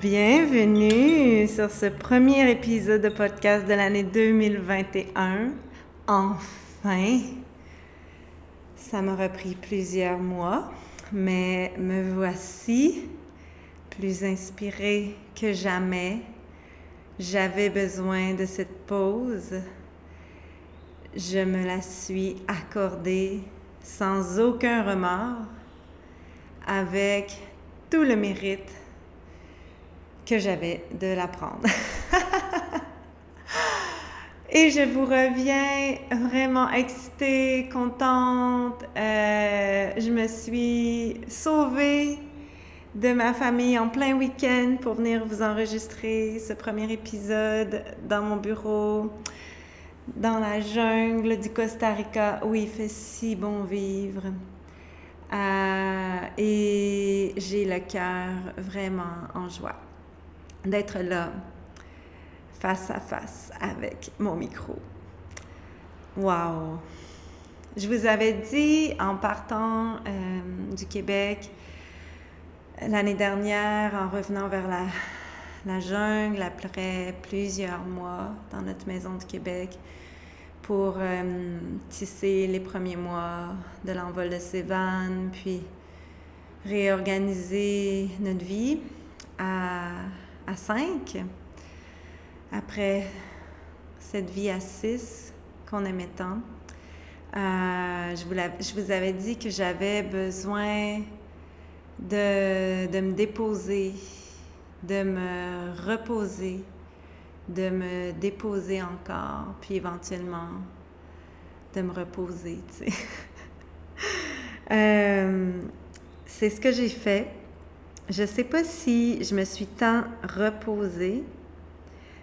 Bienvenue sur ce premier épisode de podcast de l'année 2021. Enfin! Ça m'aura pris plusieurs mois, mais me voici plus inspirée que jamais. J'avais besoin de cette pause. Je me la suis accordée sans aucun remords, avec tout le mérite que j'avais de l'apprendre. Et je vous reviens vraiment excitée, contente. Euh, je me suis sauvée de ma famille en plein week-end pour venir vous enregistrer ce premier épisode dans mon bureau dans la jungle du Costa Rica où il fait si bon vivre. Euh, et j'ai le cœur vraiment en joie d'être là, face à face avec mon micro. Wow! Je vous avais dit en partant euh, du Québec l'année dernière, en revenant vers la, jungle après plusieurs mois dans notre maison du Québec, pour euh, tisser les premiers mois de l'envol de Sévan, puis réorganiser notre vie à, à après cette vie à six qu'on aimait tant. Euh, je, vous je, vous avais dit que j'avais besoin de, me déposer, de me reposer, de me déposer encore, puis éventuellement de me reposer, euh, c'est ce que j'ai fait. Je ne sais pas si je me suis tant reposée.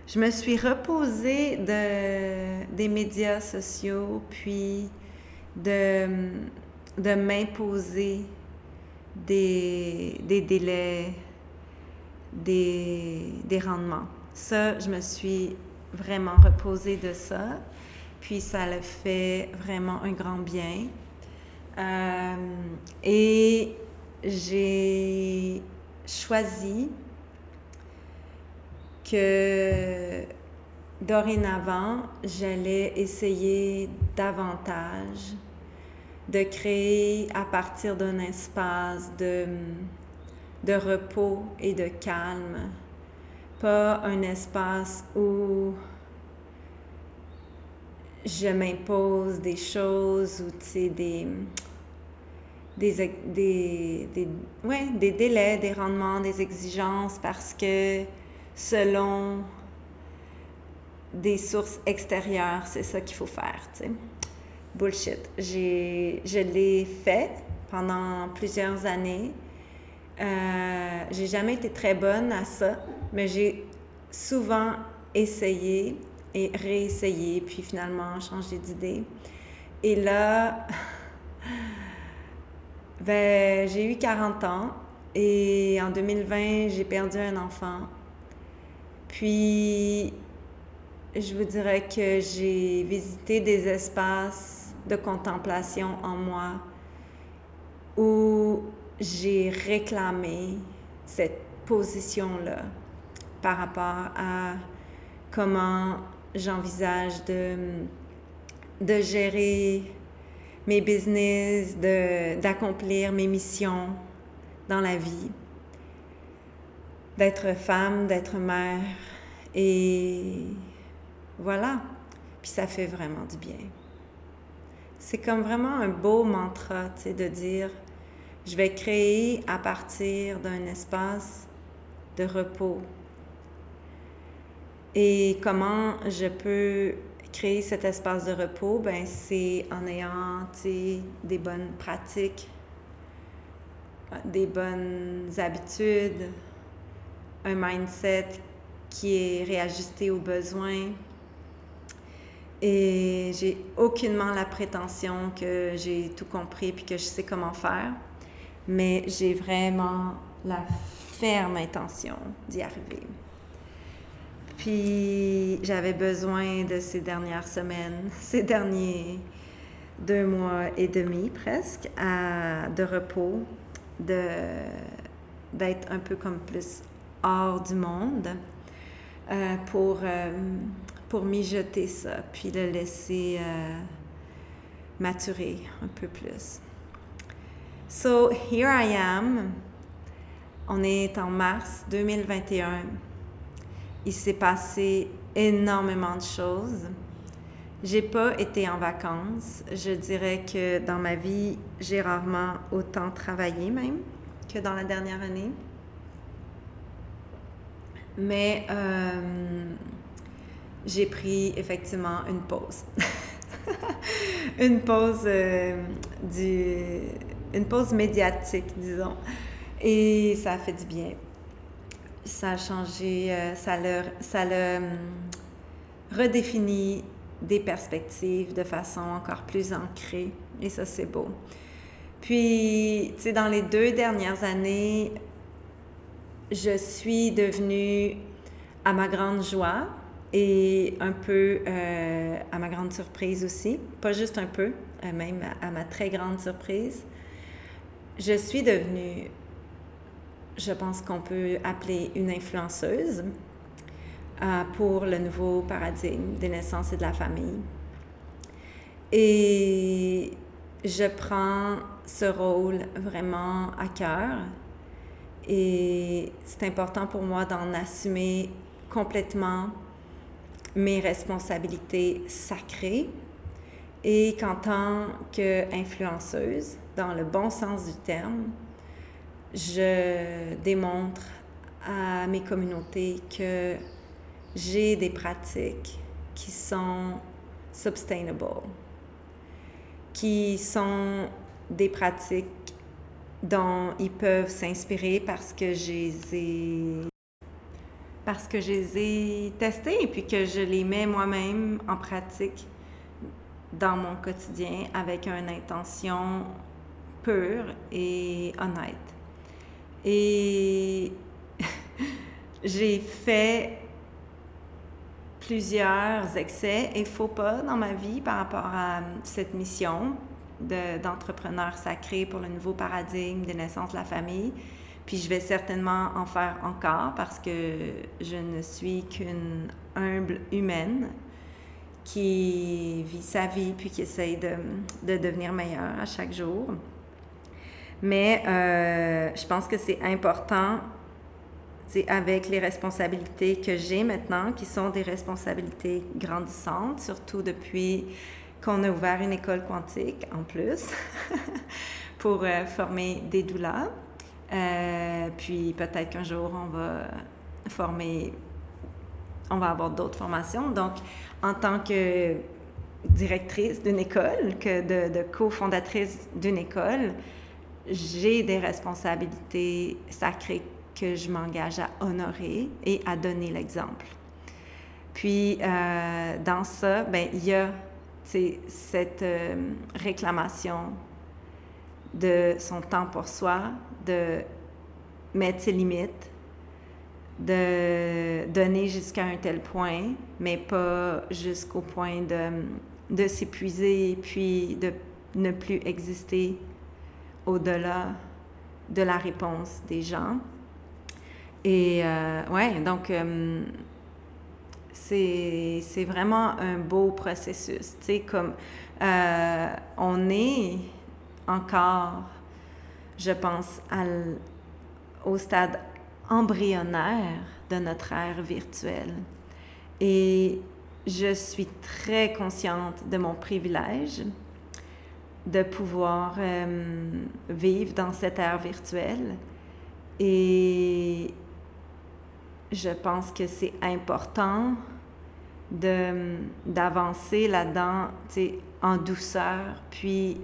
Je me suis reposée de, des médias sociaux, puis de, de m'imposer des, des délais, des, des rendements. Ça, je me suis vraiment reposée de ça. Puis ça le fait vraiment un grand bien. Euh, et j'ai choisi que dorénavant, j'allais essayer davantage de créer à partir d'un espace de, de repos et de calme pas un espace où je m'impose des choses ou des, des, des, des, ouais, des délais, des rendements, des exigences parce que selon des sources extérieures, c'est ça qu'il faut faire, tu sais. Bullshit. Je l'ai fait pendant plusieurs années. Euh, j'ai jamais été très bonne à ça, mais j'ai souvent essayé et réessayé, puis finalement changé d'idée. Et là, ben, j'ai eu 40 ans et en 2020, j'ai perdu un enfant. Puis, je vous dirais que j'ai visité des espaces de contemplation en moi où j'ai réclamé cette position-là par rapport à comment j'envisage de, de gérer mes business, d'accomplir mes missions dans la vie, d'être femme, d'être mère. Et voilà. Puis ça fait vraiment du bien. C'est comme vraiment un beau mantra, tu sais, de dire je vais créer à partir d'un espace de repos. Et comment je peux créer cet espace de repos? Ben, c'est en ayant des bonnes pratiques, des bonnes habitudes, un mindset qui est réajusté aux besoins. Et j'ai aucunement la prétention que j'ai tout compris puis que je sais comment faire, mais j'ai vraiment la ferme intention d'y arriver. Puis j'avais besoin de ces dernières semaines, ces derniers deux mois et demi presque, de repos, d'être un peu comme plus hors du monde euh, pour, euh, pour ça, puis le laisser euh, maturer un peu plus. So, here I am. On est en mars 2021. Il s'est passé énormément de choses. J'ai pas été en vacances. Je dirais que dans ma vie, j'ai rarement autant travaillé même que dans la dernière année. Mais euh, j'ai pris effectivement une pause. une pause euh, du, une pause médiatique, disons. Et ça a fait du bien. Ça a changé, euh, ça l'a ça hum, redéfini des perspectives de façon encore plus ancrée. Et ça, c'est beau. Puis, tu sais, dans les deux dernières années, je suis devenue, à ma grande joie et un peu euh, à ma grande surprise aussi, pas juste un peu, euh, même à ma très grande surprise, je suis devenue, je pense qu'on peut appeler une influenceuse euh, pour le nouveau paradigme des naissances et de la famille. Et je prends ce rôle vraiment à cœur et c'est important pour moi d'en assumer complètement mes responsabilités sacrées et qu'en tant qu'influenceuse, dans le bon sens du terme, je démontre à mes communautés que j'ai des pratiques qui sont sustainable, qui sont des pratiques dont ils peuvent s'inspirer parce que je les ai parce que je les ai testés et puis que je les mets moi-même en pratique dans mon quotidien avec une intention pure et honnête. Et j'ai fait plusieurs excès et faux pas dans ma vie par rapport à cette mission d'entrepreneur sacré pour le nouveau paradigme de naissance de la famille. Puis je vais certainement en faire encore parce que je ne suis qu'une humble humaine qui vit sa vie puis qui essaye de, de devenir meilleure à chaque jour. Mais euh, je pense que c'est important, avec les responsabilités que j'ai maintenant, qui sont des responsabilités grandissantes, surtout depuis qu'on a ouvert une école quantique en plus pour euh, former des doulas. Euh, puis peut-être qu'un jour, on va former, on va avoir d'autres formations. Donc, en tant que directrice d'une école, que de, de cofondatrice d'une école, j'ai des responsabilités sacrées que je m'engage à honorer et à donner l'exemple. Puis, euh, dans ça, ben, il y a cette euh, réclamation de son temps pour soi, de mettre ses limites, de donner jusqu'à un tel point, mais pas jusqu'au point de, de s'épuiser puis de ne plus exister au-delà de la réponse des gens. Et euh, ouais, donc euh, c'est vraiment un beau processus. Tu sais, comme euh, on est encore, je pense, au stade embryonnaire de notre ère virtuelle. Et je suis très consciente de mon privilège de pouvoir euh, vivre dans cette ère virtuelle. Et je pense que c'est important d'avancer là-dedans en douceur, puis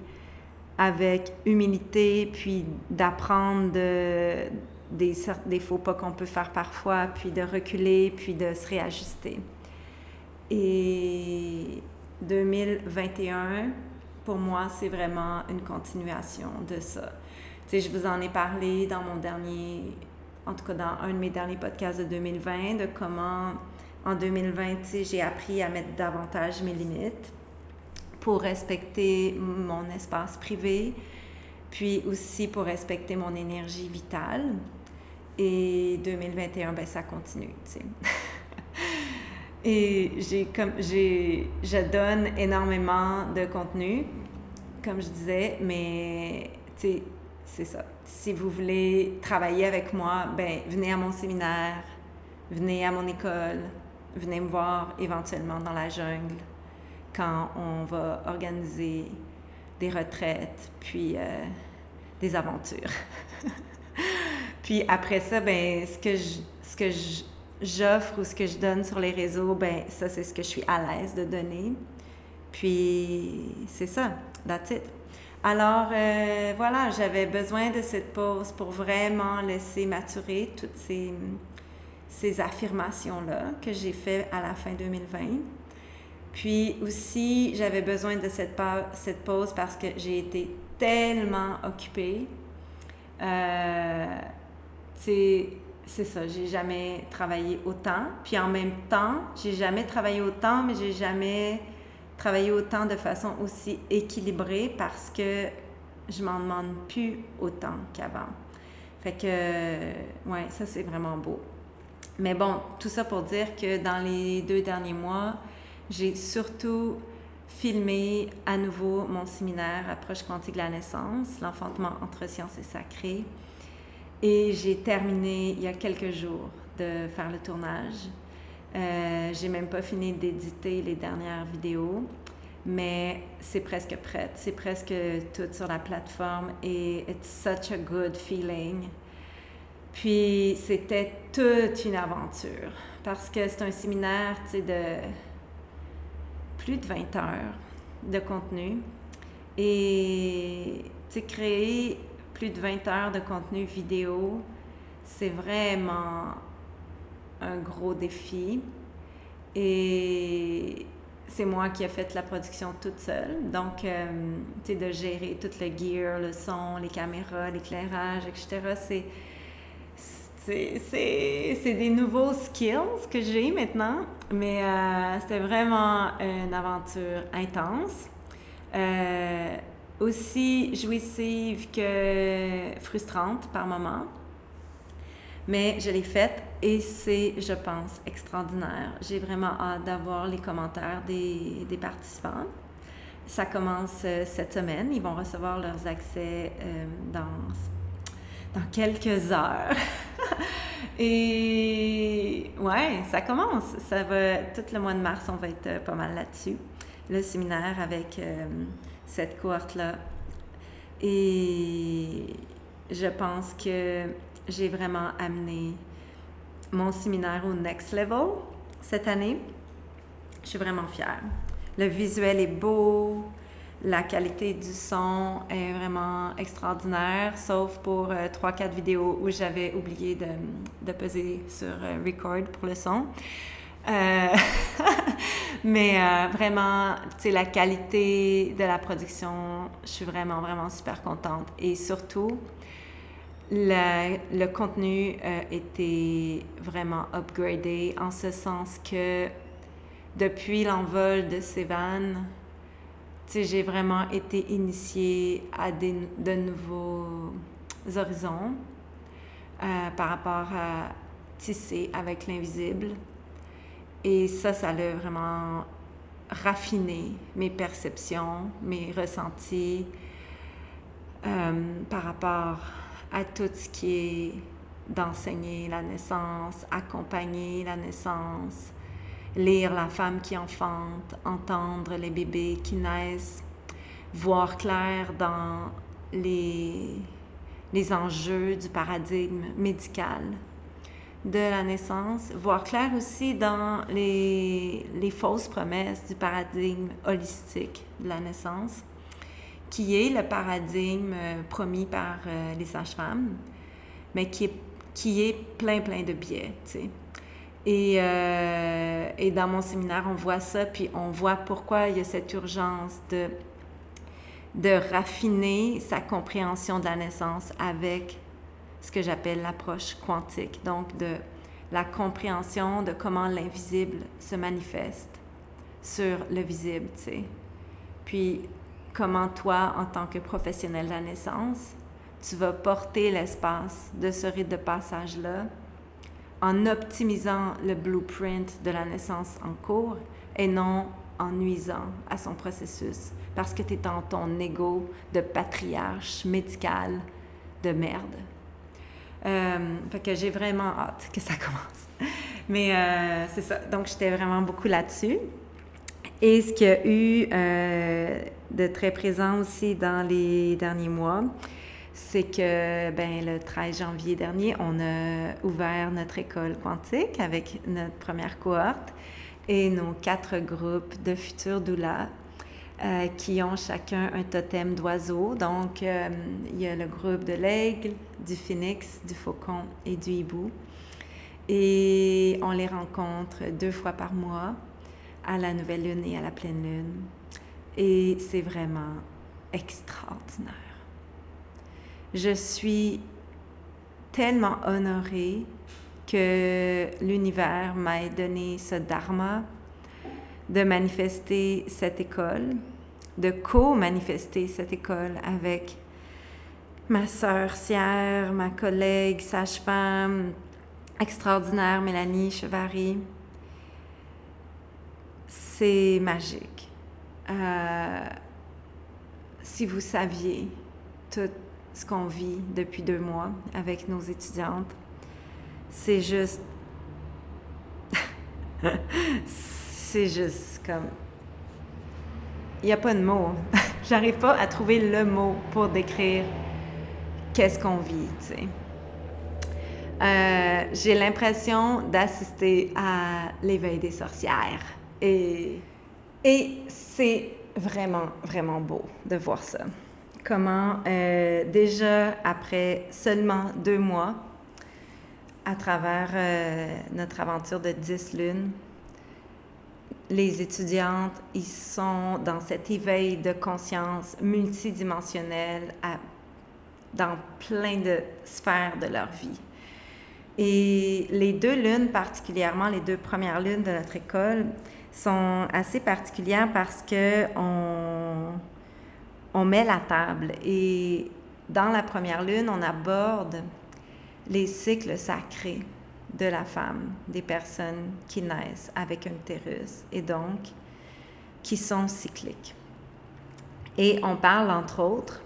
avec humilité, puis d'apprendre de, des, des faux pas qu'on peut faire parfois, puis de reculer, puis de se réajuster. Et 2021, pour moi, c'est vraiment une continuation de ça. Tu sais, je vous en ai parlé dans mon dernier, en tout cas dans un de mes derniers podcasts de 2020, de comment en 2020, tu sais, j'ai appris à mettre davantage mes limites pour respecter mon espace privé, puis aussi pour respecter mon énergie vitale. Et 2021, ben ça continue, tu. Et je donne énormément de contenu, comme je disais, mais c'est ça. Si vous voulez travailler avec moi, ben venez à mon séminaire, venez à mon école, venez me voir éventuellement dans la jungle quand on va organiser des retraites, puis euh, des aventures. puis après ça, ben ce que je, ce que je j'offre ou ce que je donne sur les réseaux, ben ça, c'est ce que je suis à l'aise de donner. Puis, c'est ça, that's it. Alors, euh, voilà, j'avais besoin de cette pause pour vraiment laisser maturer toutes ces, ces affirmations-là que j'ai fait à la fin 2020. Puis aussi, j'avais besoin de cette, cette pause parce que j'ai été tellement occupée. Euh, c'est ça, j'ai jamais travaillé autant. Puis en même temps, j'ai jamais travaillé autant, mais j'ai jamais travaillé autant de façon aussi équilibrée parce que je m'en demande plus autant qu'avant. Fait que, ouais, ça c'est vraiment beau. Mais bon, tout ça pour dire que dans les deux derniers mois, j'ai surtout filmé à nouveau mon séminaire Approche quantique de la naissance, l'enfantement entre sciences et sacré. Et j'ai terminé il y a quelques jours de faire le tournage. Euh, j'ai même pas fini d'éditer les dernières vidéos, mais c'est presque prêt. C'est presque tout sur la plateforme et it's such a good feeling. Puis c'était toute une aventure parce que c'est un séminaire de plus de 20 heures de contenu et créer plus de 20 heures de contenu vidéo, c'est vraiment un gros défi. Et c'est moi qui ai fait la production toute seule. Donc, euh, tu sais, de gérer tout le gear, le son, les caméras, l'éclairage, etc. C'est, c'est, des nouveaux skills que j'ai maintenant, mais euh, c'était vraiment une aventure intense. Euh, aussi jouissive que frustrante par moments. Mais je l'ai faite et c'est, je pense, extraordinaire. J'ai vraiment hâte d'avoir les commentaires des, des, participants. Ça commence euh, cette semaine. Ils vont recevoir leurs accès euh, dans, dans quelques heures. et ouais, ça commence. Ça va, tout le mois de mars, on va être euh, pas mal là-dessus. Le séminaire avec cette cohorte-là. Et je pense que j'ai vraiment amené mon séminaire au next level cette année. Je suis vraiment fière. Le visuel est beau, la qualité du son est vraiment extraordinaire, sauf pour euh, trois, 4 quatre vidéos où j'avais oublié de, de, peser sur euh, record pour le son. Euh, mais euh, vraiment, tu sais, la qualité de la production, je suis vraiment, vraiment super contente. Et surtout, le, contenu a été vraiment upgradé en ce sens que depuis l'envol de tu sais, j'ai vraiment été initiée à des, de nouveaux horizons euh, par rapport à tisser avec l'invisible et ça, ça a vraiment raffiné mes perceptions, mes ressentis euh, par rapport à tout ce qui est d'enseigner la naissance, accompagner la naissance, lire la femme qui enfante, entendre les bébés qui naissent, voir clair dans les, les enjeux du paradigme médical de la naissance, voir clair aussi dans les, les, fausses promesses du paradigme holistique de la naissance, qui est le paradigme euh, promis par euh, les sages-femmes, mais qui est qui est plein, plein de biais. Et, euh, et, dans mon séminaire, on voit ça, puis on voit pourquoi il y a cette urgence de, de raffiner sa compréhension de la naissance avec ce que j'appelle l'approche quantique, donc de la compréhension de comment l'invisible se manifeste sur le visible. Puis comment toi, en tant que professionnel de la naissance, tu vas porter l'espace de ce rite de passage-là en optimisant le blueprint de la naissance en cours et non en nuisant à son processus parce que tu es dans ton ego de patriarche médical de merde. Euh, que j'ai vraiment hâte que ça commence. Mais euh, c'est ça. Donc, j'étais vraiment beaucoup là-dessus. Et ce qui a eu euh, de très présent aussi dans les derniers mois, c'est que ben, le 13 janvier dernier, on a ouvert notre école quantique avec notre première cohorte et nos quatre groupes de futurs doulas euh, qui ont chacun un totem d'oiseau. Donc, euh, il y a le groupe de l'aigle, du phénix, du faucon et du hibou. Et on les rencontre deux fois par mois, à la nouvelle lune et à la pleine lune. Et c'est vraiment extraordinaire. Je suis tellement honorée que l'univers m'ait donné ce dharma de manifester cette école, de co-manifester cette école avec ma sœur Sierre, ma collègue sage-femme extraordinaire Mélanie Chevary. C'est magique. Euh, si vous saviez tout ce qu'on vit depuis deux mois avec nos étudiantes, c'est juste c'est juste comme. Il n'y a pas de mots. J'arrive pas à trouver le mot pour décrire qu'est-ce qu'on vit, tu sais. Euh, j'ai l'impression d'assister à l'éveil des sorcières. Et, et c'est vraiment, vraiment beau de voir ça. Comment, euh, déjà après seulement deux mois, à travers euh, notre aventure de 10 lunes, les étudiantes, ils sont dans cet éveil de conscience multidimensionnel dans plein de sphères de leur vie. Et les deux lunes, particulièrement les deux premières lunes de notre école, sont assez particulières parce que on, on met la table. Et dans la première lune, on aborde les cycles sacrés de la femme, des personnes qui naissent avec un utérus et donc qui sont cycliques. Et on parle entre autres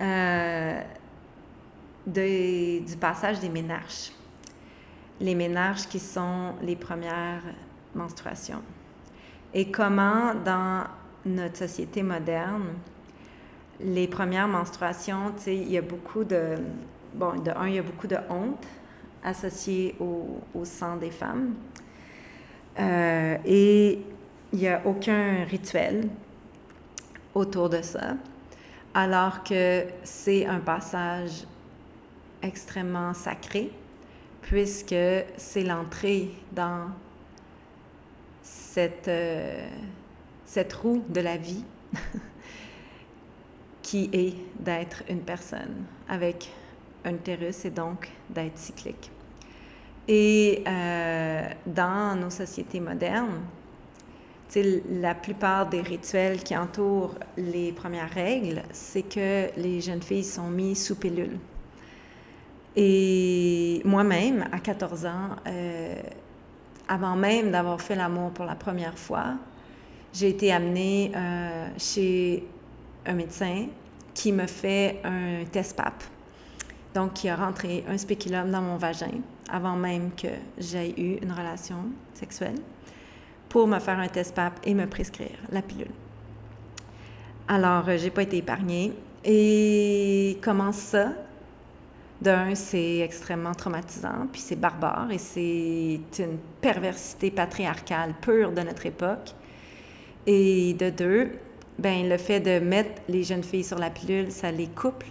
euh, du passage des ménages. Les ménages qui sont les premières menstruations. Et comment dans notre société moderne, les premières menstruations, tu sais, il y a beaucoup de... Bon, de un, il y a beaucoup de honte associé au, sang des femmes. Euh, et il n'y a aucun rituel autour de ça, alors que c'est un passage extrêmement sacré, puisque c'est l'entrée dans cette, euh, cette roue de la vie qui est d'être une personne avec utérus et donc d'être cyclique. Et euh, dans nos sociétés modernes, la plupart des rituels qui entourent les premières règles, c'est que les jeunes filles sont mises sous pilule. Et moi-même, à 14 ans, euh, avant même d'avoir fait l'amour pour la première fois, j'ai été amenée euh, chez un médecin qui me fait un test PAP donc qui a rentré un spéculum dans mon vagin avant même que j'aie eu une relation sexuelle pour me faire un test PAP et me prescrire la pilule. Alors, euh, j'ai pas été épargnée. Et comment ça? D'un, c'est extrêmement traumatisant, puis c'est barbare et c'est une perversité patriarcale pure de notre époque. Et de deux, ben le fait de mettre les jeunes filles sur la pilule, ça les couple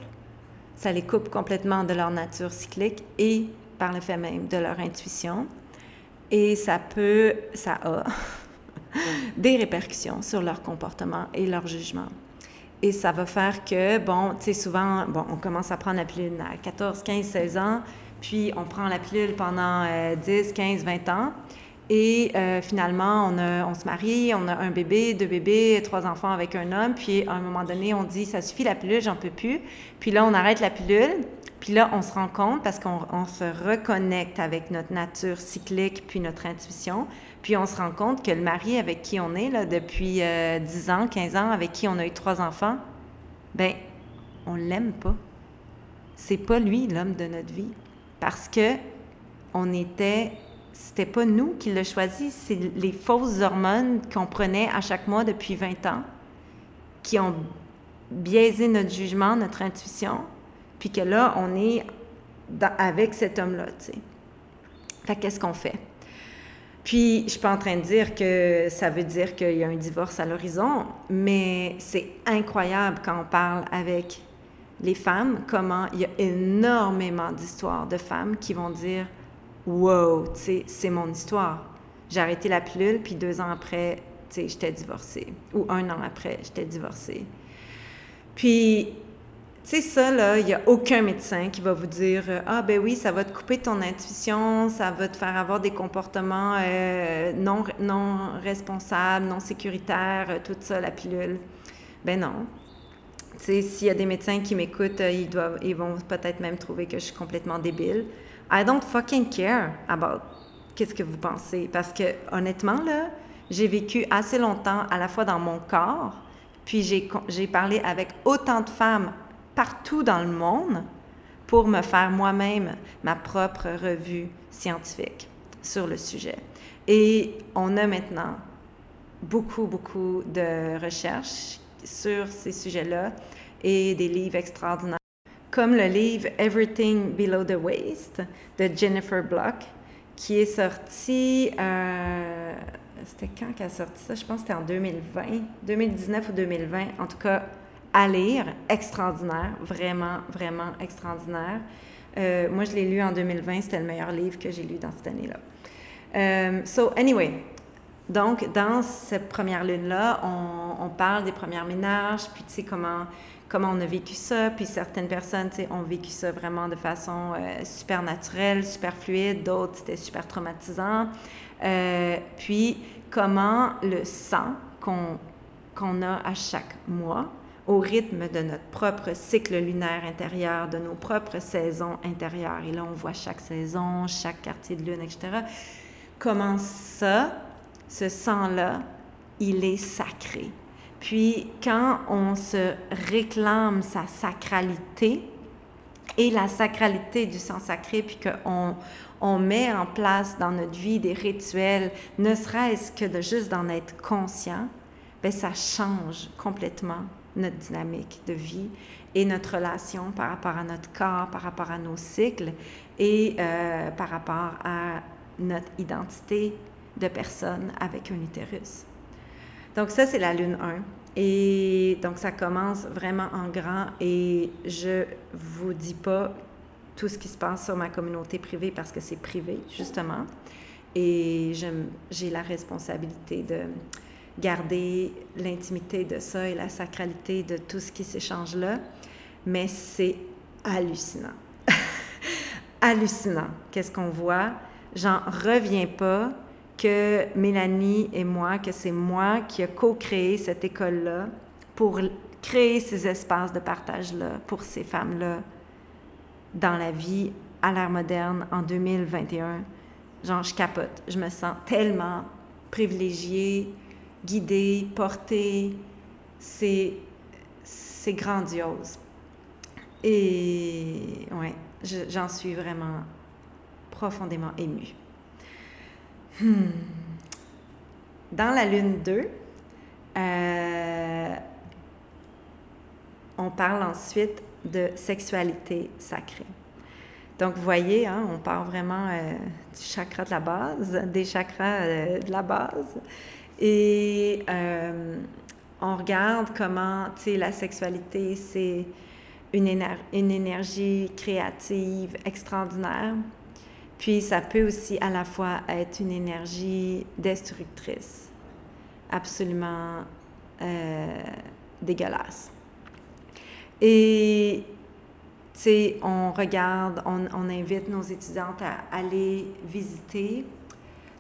ça les coupe complètement de leur nature cyclique et par le fait même de leur intuition. Et ça peut, ça a des répercussions sur leur comportement et leur jugement. Et ça va faire que, bon, tu sais, souvent, bon, on commence à prendre la pilule à 14, 15, 16 ans, puis on prend la pilule pendant 10, 15, 20 ans. Et euh, finalement, on, se marie, on a un bébé, deux bébés, trois enfants avec un homme. Puis à un moment donné, on dit ça suffit la pilule, j'en peux plus. Puis là, on arrête la pilule. Puis là, on se rend compte parce qu'on se reconnecte avec notre nature cyclique puis notre intuition. Puis on se rend compte que le mari avec qui on est là, depuis 10 euh, ans, 15 ans, avec qui on a eu trois enfants, ben on l'aime pas. C'est pas lui l'homme de notre vie parce que on était c'était pas nous qui l'a choisi, c'est les fausses hormones qu'on prenait à chaque mois depuis 20 ans qui ont biaisé notre jugement, notre intuition, puis que là, on est avec cet homme-là, tu sais. Fait qu'est-ce qu'on fait? Puis, je suis pas en train de dire que ça veut dire qu'il y a un divorce à l'horizon, mais c'est incroyable quand on parle avec les femmes, comment il y a énormément d'histoires de femmes qui vont dire Wow, tu sais, c'est mon histoire. J'ai arrêté la pilule, puis deux ans après, tu sais, j'étais divorcée. Ou un an après, j'étais divorcée. Puis, tu sais, ça, là, il n'y a aucun médecin qui va vous dire Ah, ben oui, ça va te couper ton intuition, ça va te faire avoir des comportements euh, non, non responsables, non sécuritaires, euh, tout ça, la pilule. Ben non. Tu sais, s'il y a des médecins qui m'écoutent, euh, ils, doivent, ils vont peut-être même trouver que je suis complètement débile. I don't fucking care about qu'est-ce que vous pensez. Parce que, honnêtement, là, j'ai vécu assez longtemps à la fois dans mon corps, puis j'ai parlé avec autant de femmes partout dans le monde pour me faire moi-même ma propre revue scientifique sur le sujet. Et on a maintenant beaucoup, beaucoup de recherches sur ces sujets-là et des livres extraordinaires, comme le livre Everything Below the Waist de Jennifer Block, qui est sorti, euh, c'était quand qu'elle a sorti ça? Je pense que c'était en 2020, 2019 ou 2020, en tout cas à lire, extraordinaire, vraiment, vraiment extraordinaire. Euh, moi, je l'ai lu en 2020, c'était le meilleur livre que j'ai lu dans cette année-là. Euh, so, anyway, donc, dans cette première lune-là, on, on, parle des premières ménages, puis tu sais, comment, comment on a vécu ça, puis certaines personnes, tu sais, ont vécu ça vraiment de façon euh, super naturelle, super fluide, d'autres, c'était super traumatisant. Euh, puis, comment le sang qu'on qu'on a à chaque mois, au rythme de notre propre cycle lunaire intérieur, de nos propres saisons intérieures. Et là, on voit chaque saison, chaque quartier de lune, etc. Comment ça, ce sang-là, il est sacré. Puis quand on se réclame sa sacralité et la sacralité du sang sacré, puis qu'on on met en place dans notre vie des rituels, ne serait-ce que de juste d'en être conscient, bien, ça change complètement notre dynamique de vie et notre relation par rapport à notre corps, par rapport à nos cycles et euh, par rapport à notre identité de personne avec un utérus. Donc ça, c'est la lune 1. Et donc ça commence vraiment en grand et je vous dis pas tout ce qui se passe sur ma communauté privée parce que c'est privé, justement. Et j'ai la responsabilité de garder l'intimité de ça et la sacralité de tout ce qui s'échange là. Mais c'est hallucinant. hallucinant. Qu'est-ce qu'on voit? J'en reviens pas que Mélanie et moi, que c'est moi qui ai co-créé cette école-là pour créer ces espaces de partage-là pour ces femmes-là dans la vie à l'ère moderne en 2021. Genre, je capote. Je me sens tellement privilégiée, guidée, portée. C'est, c'est grandiose. Et ouais, j'en suis vraiment profondément émue. Hmm. Dans la lune 2, euh, on parle ensuite de sexualité sacrée. Donc, vous voyez, hein, on parle vraiment euh, du chakra de la base, des chakras euh, de la base. Et on regarde comment, tu sais, la sexualité, c'est une énergie créative extraordinaire. Puis ça peut aussi à la fois être une énergie destructrice, absolument euh, dégueulasse. Et tu sais, on regarde, on, invite nos étudiantes à aller visiter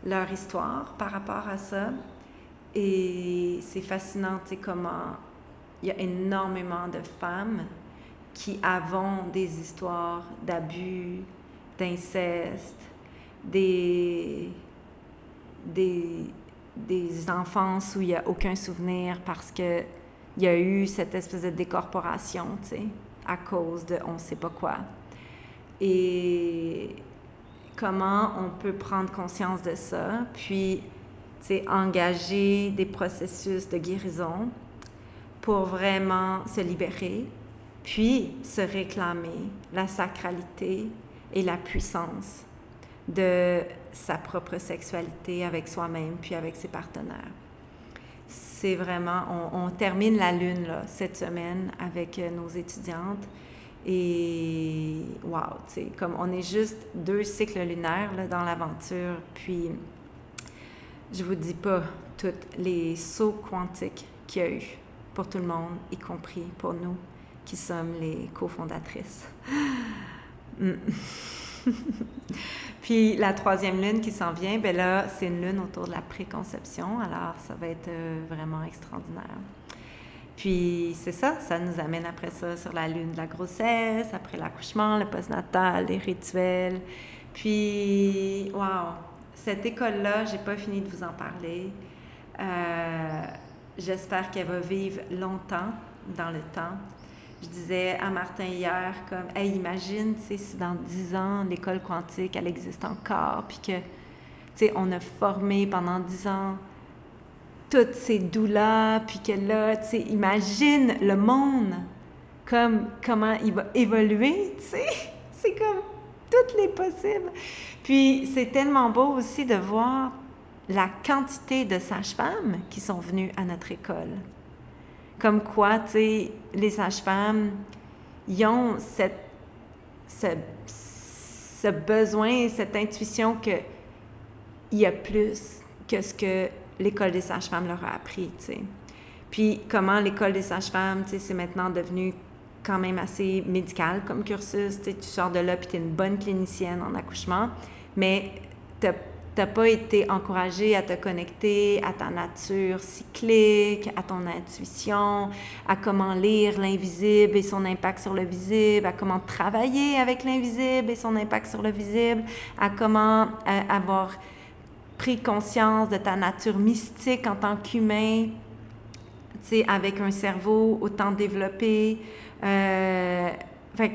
leur histoire par rapport à ça. Et c'est fascinant, tu sais, comment il y a énormément de femmes qui avons des histoires d'abus, d'inceste, des, des, des enfances où il n'y a aucun souvenir parce qu'il y a eu cette espèce de décorporation, tu sais, à cause de on ne sait pas quoi. Et comment on peut prendre conscience de ça, puis, tu sais, engager des processus de guérison pour vraiment se libérer, puis se réclamer la sacralité et la puissance de sa propre sexualité avec soi-même puis avec ses partenaires. C'est vraiment, on, termine la lune cette semaine avec euh, nos étudiantes et wow, tu comme on est juste deux cycles lunaires dans l'aventure, puis je vous dis pas tous les sauts quantiques qu'il y a eu pour tout le monde, y compris pour nous qui sommes les cofondatrices. Mm. Puis la troisième lune qui s'en vient, ben là, c'est une lune autour de la préconception, alors ça va être euh, vraiment extraordinaire. Puis c'est ça, ça nous amène après ça sur la lune de la grossesse, après l'accouchement, le postnatal, les rituels. Puis, waouh, cette école-là, j'ai pas fini de vous en parler. Euh, J'espère qu'elle va vivre longtemps dans le temps. Je disais à Martin hier, comme, hey, imagine, si dans dix ans, l'école quantique, elle existe encore, puis que, tu sais, on a formé pendant dix ans toutes ces douleurs, puis que là, tu sais, imagine le monde, comme, comment il va évoluer, tu sais, c'est comme toutes les possibles. Puis c'est tellement beau aussi de voir la quantité de sages-femmes qui sont venues à notre école. Comme quoi, tu sais, les sages-femmes, ils ont ce, besoin, cette intuition qu'il y a plus que ce que l'école des sages-femmes leur a appris, tu sais. Puis comment l'école des sages-femmes, tu sais, c'est maintenant devenu quand même assez médical comme cursus. Tu, sais, tu sors de là, puis tu es une bonne clinicienne en accouchement, mais tu pas été encouragé à te connecter à ta nature cyclique, à ton intuition, à comment lire l'invisible et son impact sur le visible, à comment travailler avec l'invisible et son impact sur le visible, à comment euh, avoir pris conscience de ta nature mystique en tant qu'humain, tu sais, avec un cerveau autant développé. Euh, fait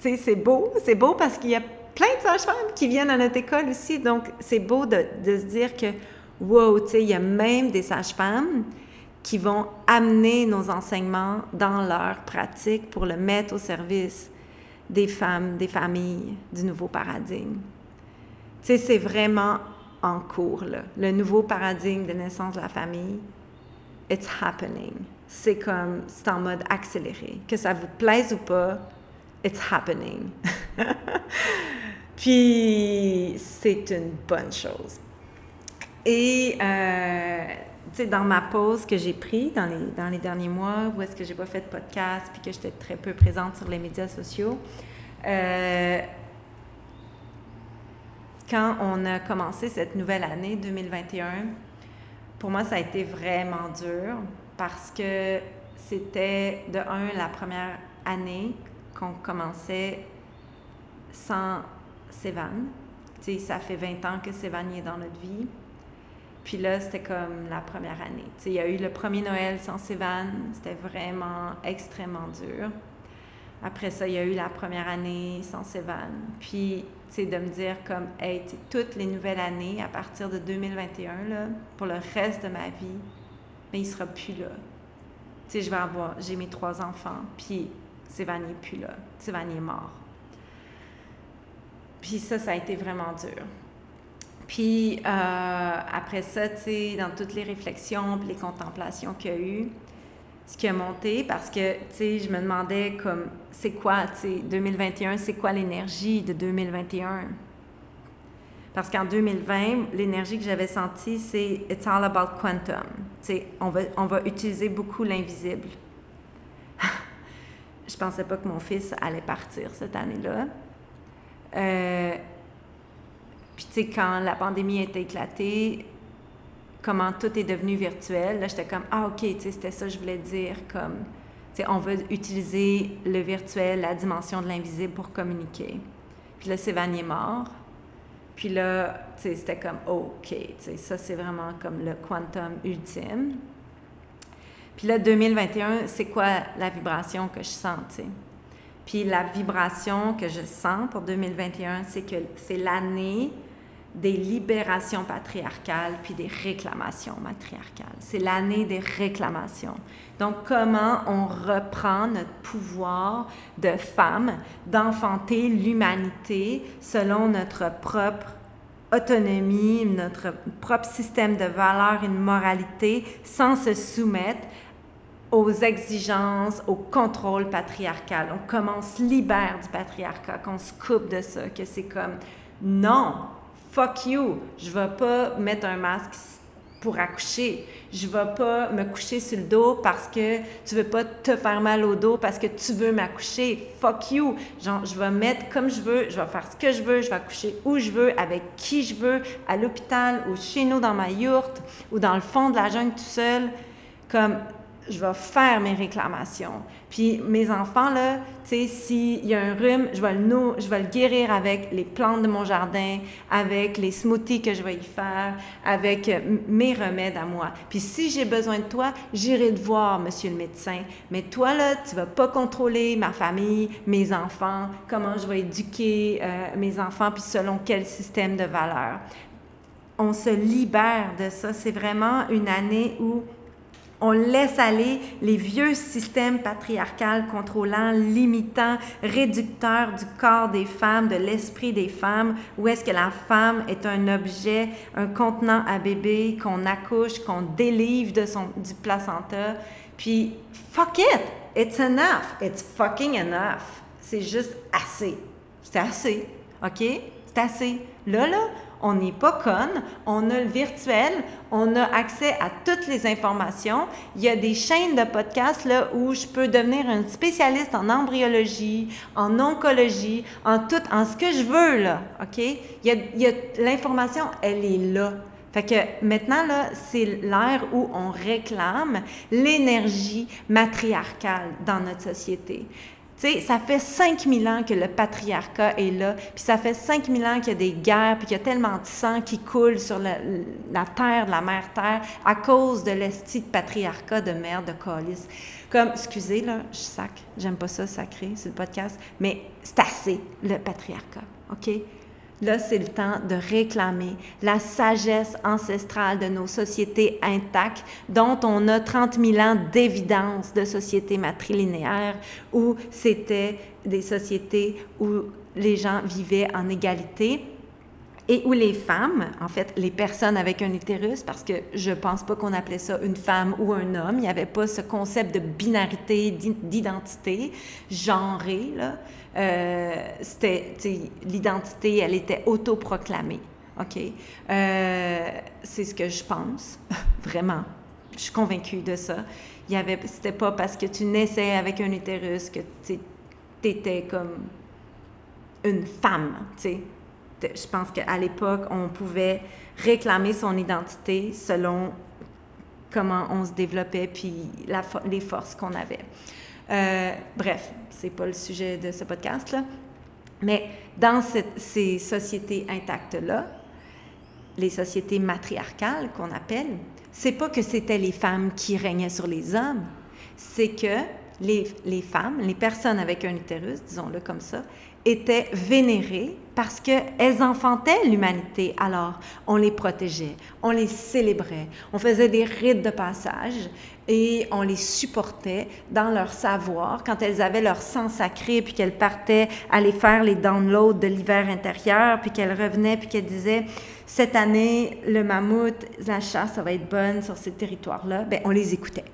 tu sais, c'est beau, c'est beau parce qu'il y a plein de sages-femmes qui viennent à notre école aussi. Donc, c'est beau de, se dire que, wow, tu sais, il y a même des sages-femmes qui vont amener nos enseignements dans leur pratique pour le mettre au service des femmes, des familles, du nouveau paradigme. Tu sais, c'est vraiment en cours, là. Le nouveau paradigme de naissance de la famille, it's happening. C'est comme, c'est en mode accéléré. Que ça vous plaise ou pas, it's happening. Puis c'est une bonne chose. Et euh, tu sais, dans ma pause que j'ai prise dans les, dans les derniers mois, où est-ce que j'ai pas fait de podcast, puis que j'étais très peu présente sur les médias sociaux, euh, quand on a commencé cette nouvelle année 2021, pour moi, ça a été vraiment dur parce que c'était de un la première année qu'on commençait sans Sévan. sais, ça fait 20 ans que Sévan est dans notre vie. Puis là, c'était comme la première année. Il y a eu le premier Noël sans Sévan, c'était vraiment extrêmement dur. Après ça, il y a eu la première année sans Sévan. Puis, tu sais, de me dire comme, hey, toutes les nouvelles années à partir de 2021, là, pour le reste de ma vie, mais il sera plus là. Tu sais, je vais avoir, j'ai mes trois enfants, puis Sévan n'est plus là. Sévan est mort. Puis ça, ça a été vraiment dur. Puis euh, après ça, tu sais, dans toutes les réflexions, les contemplations qu'il y a eu, ce qui a monté parce que, tu sais, je me demandais comme, c'est quoi, tu sais, 2021, c'est quoi l'énergie de 2021? Parce qu'en 2020, l'énergie que j'avais sentie, c'est It's all about quantum. Tu sais, on va, on va utiliser beaucoup l'invisible. Je pensais pas que mon fils allait partir cette année-là. Euh, puis, tu sais, quand la pandémie a éclatée, comment tout est devenu virtuel. Là, j'étais comme, ah, OK, tu sais, c'était ça que je voulais dire. Comme, tu sais, on veut utiliser le virtuel, la dimension de l'invisible pour communiquer. Puis là, Sévanie est mort. Puis là, tu sais, c'était comme, OK, tu sais, ça, c'est vraiment comme le quantum ultime. Puis là, 2021, c'est quoi la vibration que je sens, tu sais? Puis la vibration que je sens pour 2021, c'est que c'est l'année des libérations patriarcales puis des réclamations matriarcales. C'est l'année des réclamations. Donc, comment on reprend notre pouvoir de femme d'enfanter l'humanité selon notre propre autonomie, notre propre système de valeurs de moralité, sans se soumettre aux exigences, au contrôle patriarcal. On commence libère du patriarcat, qu'on se coupe de ça, que c'est comme non, fuck you, je vais pas mettre un masque pour accoucher. Je vais pas me coucher sur le dos parce que tu veux pas te faire mal au dos parce que tu veux m'accoucher. Fuck you. Genre, je vais mettre comme je veux, je vais faire ce que je veux, je vais accoucher où je veux, avec qui je veux, à l'hôpital ou chez nous dans ma yourte ou dans le fond de la jungle tout seul. Comme je vais faire mes réclamations. Puis mes enfants, là, tu sais, s'il y a un rhume, je vais, le, je vais le guérir avec les plantes de mon jardin, avec les smoothies que je vais y faire, avec euh, mes remèdes à moi. Puis si j'ai besoin de toi, j'irai te voir, monsieur le médecin. Mais toi, là, tu vas pas contrôler ma famille, mes enfants, comment je vais éduquer euh, mes enfants, puis selon quel système de valeurs. On se libère de ça. C'est vraiment une année où on laisse aller les vieux systèmes patriarcaux contrôlants, limitants, réducteurs du corps des femmes, de l'esprit des femmes, où est-ce que la femme est un objet, un contenant à bébé qu'on accouche, qu'on délivre de son, du placenta. Puis, fuck it! It's enough! It's fucking enough! C'est juste assez. C'est assez. OK? C'est assez. Là, là, on n'est pas conne, on a le virtuel, on a accès à toutes les informations. Il y a des chaînes de podcasts là, où je peux devenir un spécialiste en embryologie, en oncologie, en tout, en ce que je veux, là, OK? L'information, elle est là. Fait que maintenant, là, c'est l'ère où on réclame l'énergie matriarcale dans notre société. Tu sais, ça fait 5000 ans que le patriarcat est là, puis ça fait 5000 ans qu'il y a des guerres, puis qu'il y a tellement de sang qui coule sur la, terre, de la mère terre, à cause de l'esti de patriarcat de merde, de colis. Comme, excusez, là, je sac, j'aime pas ça, sacré, c'est le podcast, mais c'est assez, le patriarcat, OK? Là, c'est le temps de réclamer la sagesse ancestrale de nos sociétés intactes, dont on a 30 000 ans d'évidence de sociétés matrilinéaires, où c'était des sociétés où les gens vivaient en égalité et où les femmes, en fait, les personnes avec un utérus, parce que je pense pas qu'on appelait ça une femme ou un homme, il n'y avait pas ce concept de binarité, d'identité genrée, là. Euh, c'était, l'identité, elle était autoproclamée. OK? Euh, c'est ce que je pense, vraiment. Je suis convaincue de ça. Il y avait, c'était pas parce que tu naissais avec un utérus que tu étais comme une femme, tu sais. Je pense qu'à l'époque, on pouvait réclamer son identité selon comment on se développait puis les forces qu'on avait. Euh, bref, c'est pas le sujet de ce podcast-là. Mais dans ces sociétés intactes-là, les sociétés matriarcales qu'on appelle, c'est pas que c'était les femmes qui régnaient sur les hommes, c'est que les, les, femmes, les personnes avec un utérus, disons-le comme ça, étaient vénérées parce qu'elles enfantaient l'humanité. Alors, on les protégeait, on les célébrait, on faisait des rites de passage et on les supportait dans leur savoir quand elles avaient leur sang sacré, puis qu'elles partaient aller faire les downloads de l'hiver intérieur, puis qu'elles revenaient, puis qu'elles disaient cette année, le mammouth, la chasse, ça va être bonne sur ces territoires-là. Bien, on les écoutait.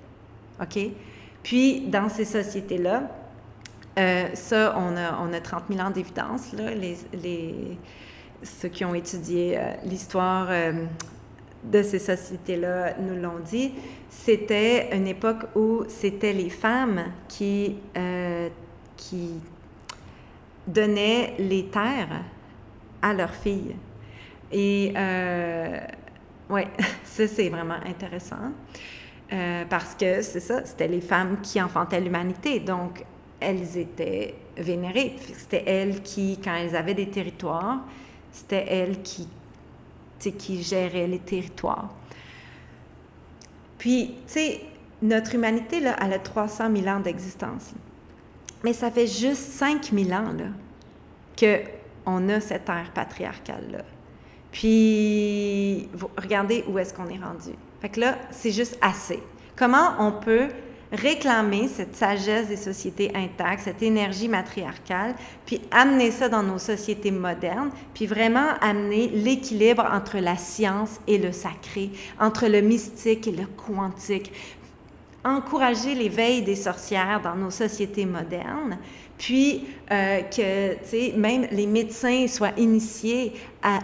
OK? Puis, dans ces sociétés-là, euh, ça, on a, on a 30 000 ans d'évidence, les, les, ceux qui ont étudié euh, l'histoire euh, de ces sociétés-là nous l'ont dit, c'était une époque où c'était les femmes qui, qui donnaient les terres à leurs filles. Et oui, ça c'est vraiment intéressant. parce que c'est ça, c'était les femmes qui enfantaient l'humanité. Donc, elles étaient vénérées. C'était elles qui, quand elles avaient des territoires, c'était elles qui, qui géraient les territoires. Puis, tu sais, notre humanité, là, elle a 300 000 ans d'existence. Mais ça fait juste 5 000 ans, là, qu'on a cette ère patriarcale-là. Puis, regardez où est-ce qu'on est rendu. Fait que là, c'est juste assez. Comment on peut réclamer cette sagesse des sociétés intactes, cette énergie matriarcale, puis amener ça dans nos sociétés modernes, puis vraiment amener l'équilibre entre la science et le sacré, entre le mystique et le quantique, encourager l'éveil des sorcières dans nos sociétés modernes, puis euh, que, même les médecins soient initiés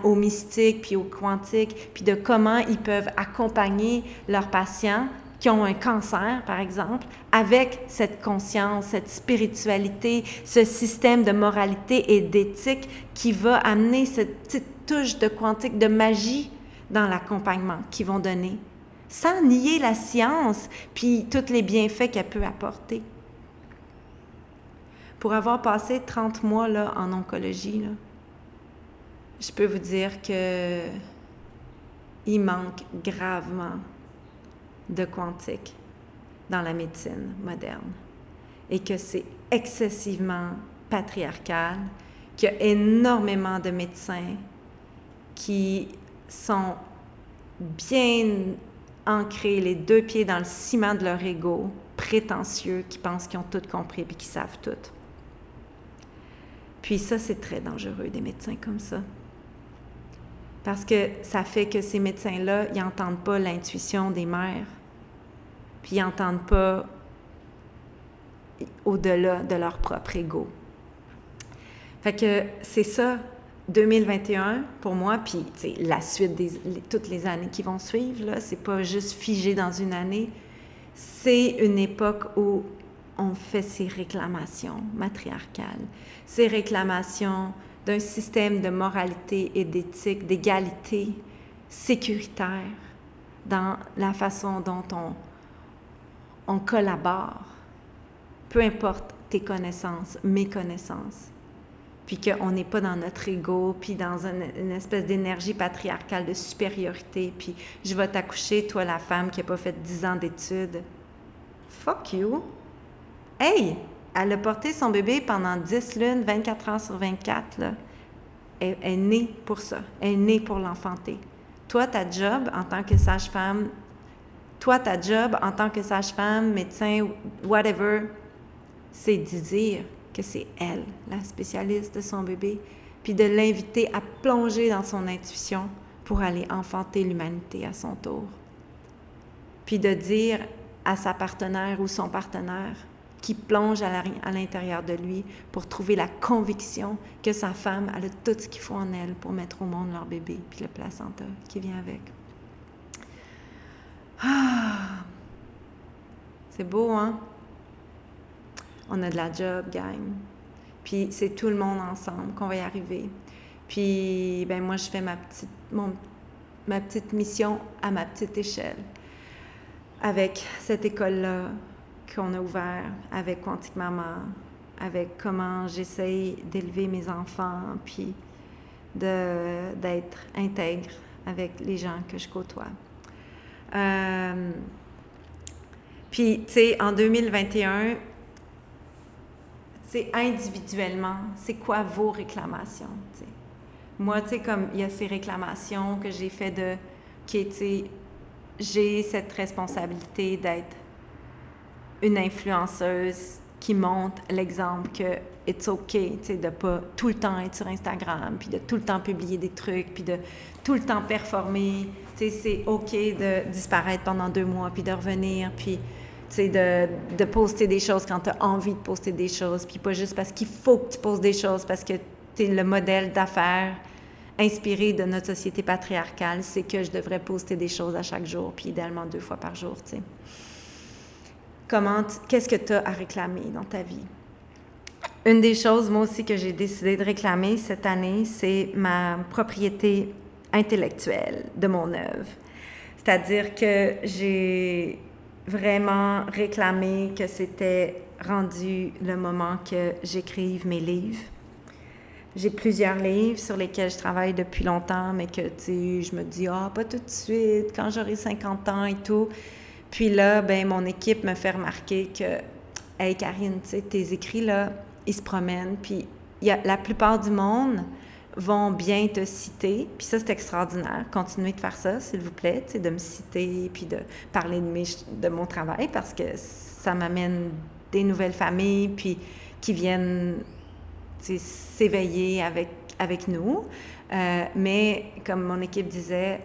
au mystique, puis au quantique, puis de comment ils peuvent accompagner leurs patients qui ont un cancer, par exemple, avec cette conscience, cette spiritualité, ce système de moralité et d'éthique qui va amener cette petite touche de quantique, de magie dans l'accompagnement qu'ils vont donner, sans nier la science, puis tous les bienfaits qu'elle peut apporter. Pour avoir passé 30 mois là, en oncologie, je peux vous dire que il manque gravement de quantique dans la médecine moderne et que c'est excessivement patriarcal, qu'il y a énormément de médecins qui sont bien ancrés, les deux pieds dans le ciment de leur ego, prétentieux, qui pensent qu'ils ont tout compris et qui savent tout. Puis ça, c'est très dangereux, des médecins comme ça. Parce que ça fait que ces médecins-là, ils n'entendent pas l'intuition des mères puis ils n'entendent pas au-delà de leur propre ego. Fait que c'est ça, 2021 pour moi, puis la suite des toutes les années qui vont suivre, là, c'est pas juste figé dans une année, c'est une époque où on fait ces réclamations matriarcales, ces réclamations d'un système de moralité et d'éthique, d'égalité sécuritaire dans la façon dont on on collabore, peu importe tes connaissances, mes connaissances, puis qu'on n'est pas dans notre ego, puis dans une, espèce d'énergie patriarcale de supériorité, puis je vais t'accoucher, toi la femme qui n'a pas fait 10 ans d'études. Fuck you! Hey! Elle a porté son bébé pendant 10 lunes, 24 heures sur 24. Là. Elle, elle est née pour ça. Elle est née pour l'enfanter. Toi, ta job en tant que sage-femme, toi, ta job en tant que sage-femme, médecin, whatever, c'est de dire que c'est elle, la spécialiste de son bébé, puis de l'inviter à plonger dans son intuition pour aller enfanter l'humanité à son tour. Puis de dire à sa partenaire ou son partenaire qui plonge à l'intérieur de lui pour trouver la conviction que sa femme a tout ce qu'il faut en elle pour mettre au monde leur bébé, puis le placenta qui vient avec. Ah! C'est beau, hein? On a de la job, gang. Puis c'est tout le monde ensemble qu'on va y arriver. Puis, ben moi, je fais ma petite, ma petite mission à ma petite échelle. Avec cette école-là qu'on a ouverte, avec Quantique Maman, avec comment j'essaye d'élever mes enfants, puis d'être intègre avec les gens que je côtoie. Euh, puis, tu sais, en 2021, c'est individuellement, c'est quoi vos réclamations? Moi, tu sais, comme il y a ces réclamations que j'ai fait de, OK, tu sais, j'ai cette responsabilité d'être une influenceuse qui montre l'exemple que it's OK, tu sais, de pas tout le temps être sur Instagram, puis de tout le temps publier des trucs, puis de tout le temps performer. C'est OK de disparaître pendant deux mois, puis de revenir, puis, de, poster des choses quand tu as envie de poster des choses, puis pas juste parce qu'il faut que tu poses des choses, parce que tu es le modèle d'affaires inspiré de notre société patriarcale, c'est que je devrais poster des choses à chaque jour, puis idéalement deux fois par jour. Comment, qu'est-ce que tu as à réclamer dans ta vie? Une des choses, moi aussi, que j'ai décidé de réclamer cette année, c'est ma propriété intellectuelle de mon œuvre. C'est-à-dire que j'ai vraiment réclamé que c'était rendu le moment que j'écrive mes livres. J'ai plusieurs livres sur lesquels je travaille depuis longtemps, mais que, tu je me dis, ah, pas tout de suite, quand j'aurai 50 ans et tout. Puis là, ben, mon équipe me fait remarquer que, hey, Karine, tu sais, tes écrits, là, ils se promènent, puis y a, la plupart du monde vont bien te citer, puis ça, c'est extraordinaire. Continuez de faire ça, s'il vous plaît, de me citer, puis de parler de, mon travail, parce que ça m'amène des nouvelles familles, puis qui viennent s'éveiller avec, avec nous. Euh, mais comme mon équipe disait,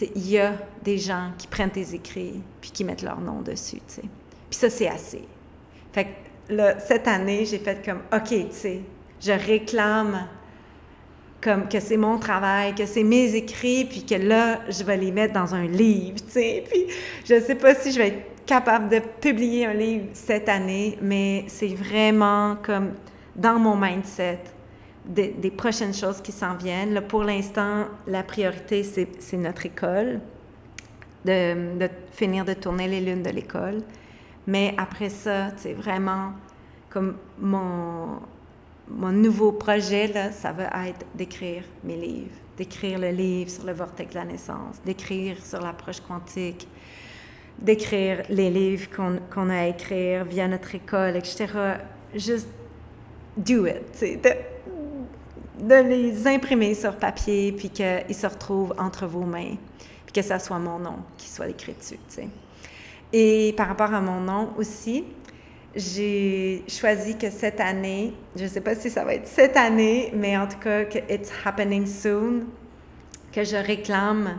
il y a des gens qui prennent tes écrits puis qui mettent leur nom dessus. Puis ça, c'est assez. Fait que là, cette année, j'ai fait comme, OK, tu sais, je réclame que c'est mon travail, que c'est mes écrits, puis que là, je vais les mettre dans un livre, tu sais. Puis je sais pas si je vais être capable de publier un livre cette année, mais c'est vraiment comme dans mon mindset des, prochaines choses qui s'en viennent. Pour l'instant, la priorité, c'est notre école, de, de, finir de tourner les lunes de l'école. Mais après ça, c'est vraiment comme mon, mon nouveau projet, là, ça va être d'écrire mes livres, d'écrire le livre sur le vortex de la naissance, d'écrire sur l'approche quantique, d'écrire les livres qu'on qu a à écrire via notre école, etc. Juste do it, de, de, les imprimer sur papier, puis qu'ils se retrouvent entre vos mains, puis que ça soit mon nom qui soit écrit dessus. Et par rapport à mon nom aussi, j'ai choisi que cette année, je ne sais pas si ça va être cette année, mais en tout cas que it's happening soon, que je réclame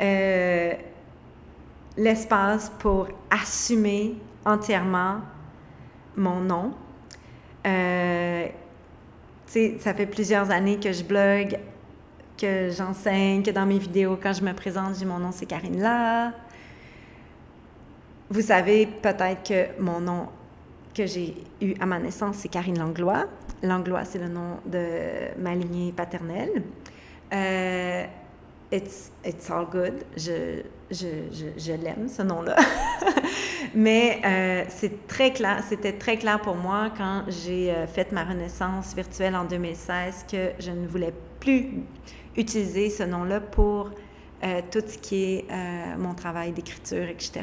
euh, l'espace pour assumer entièrement mon nom, euh, ça fait plusieurs années que je blogue, que j'enseigne, que dans mes vidéos, quand je me présente, j'ai mon nom, c'est Karine La. Vous savez peut-être que mon nom que j'ai eu à ma naissance, c'est Karine Langlois. Langlois, c'est le nom de ma lignée paternelle. Euh, it's, it's all good. Je, je, je, je l'aime, ce nom-là. Mais euh, c'est très clair, c'était très clair pour moi quand j'ai euh, fait ma renaissance virtuelle en 2016 que je ne voulais plus utiliser ce nom-là pour tout ce qui est mon travail d'écriture, etc.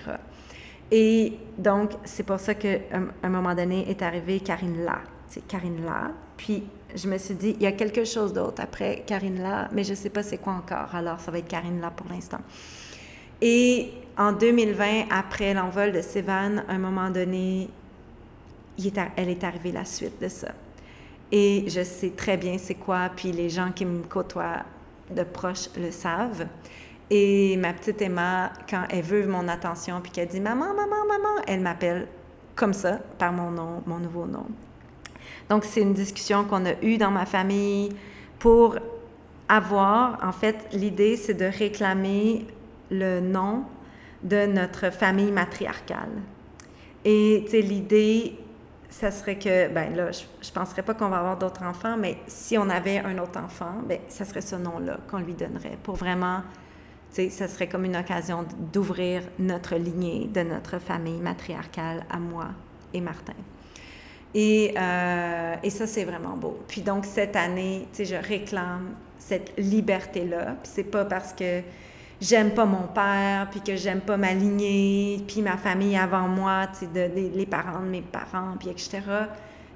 Et donc, c'est pour ça qu'à un moment donné est arrivée Karine La. C'est Karine La. Puis, je me suis dit, il y a quelque chose d'autre après Karine La, mais je ne sais pas c'est quoi encore. Alors, ça va être Karine La pour l'instant. Et en 2020, après l'envol de Sévan, à un moment donné, elle est arrivée la suite de ça. Et je sais très bien c'est quoi, puis les gens qui me côtoient de proche le savent. Et ma petite Emma, quand elle veut mon attention, puis qu'elle dit Maman, maman, maman, elle m'appelle comme ça, par mon nom, mon nouveau nom. Donc, c'est une discussion qu'on a eue dans ma famille pour avoir, en fait, l'idée, c'est de réclamer le nom de notre famille matriarcale. Et, tu sais, l'idée, ça serait que, ben là, je, ne penserais pas qu'on va avoir d'autres enfants, mais si on avait un autre enfant, ben ça serait ce nom-là qu'on lui donnerait pour vraiment, sais, ça serait comme une occasion d'ouvrir notre lignée de notre famille matriarcale à moi et Martin. Et, euh, et ça, c'est vraiment beau. Puis donc, cette année, tu sais, je réclame cette liberté-là. Puis c'est pas parce que j'aime pas mon père, puis que j'aime pas ma lignée, puis ma famille avant moi, tu sais, de, les parents de mes parents, puis etc.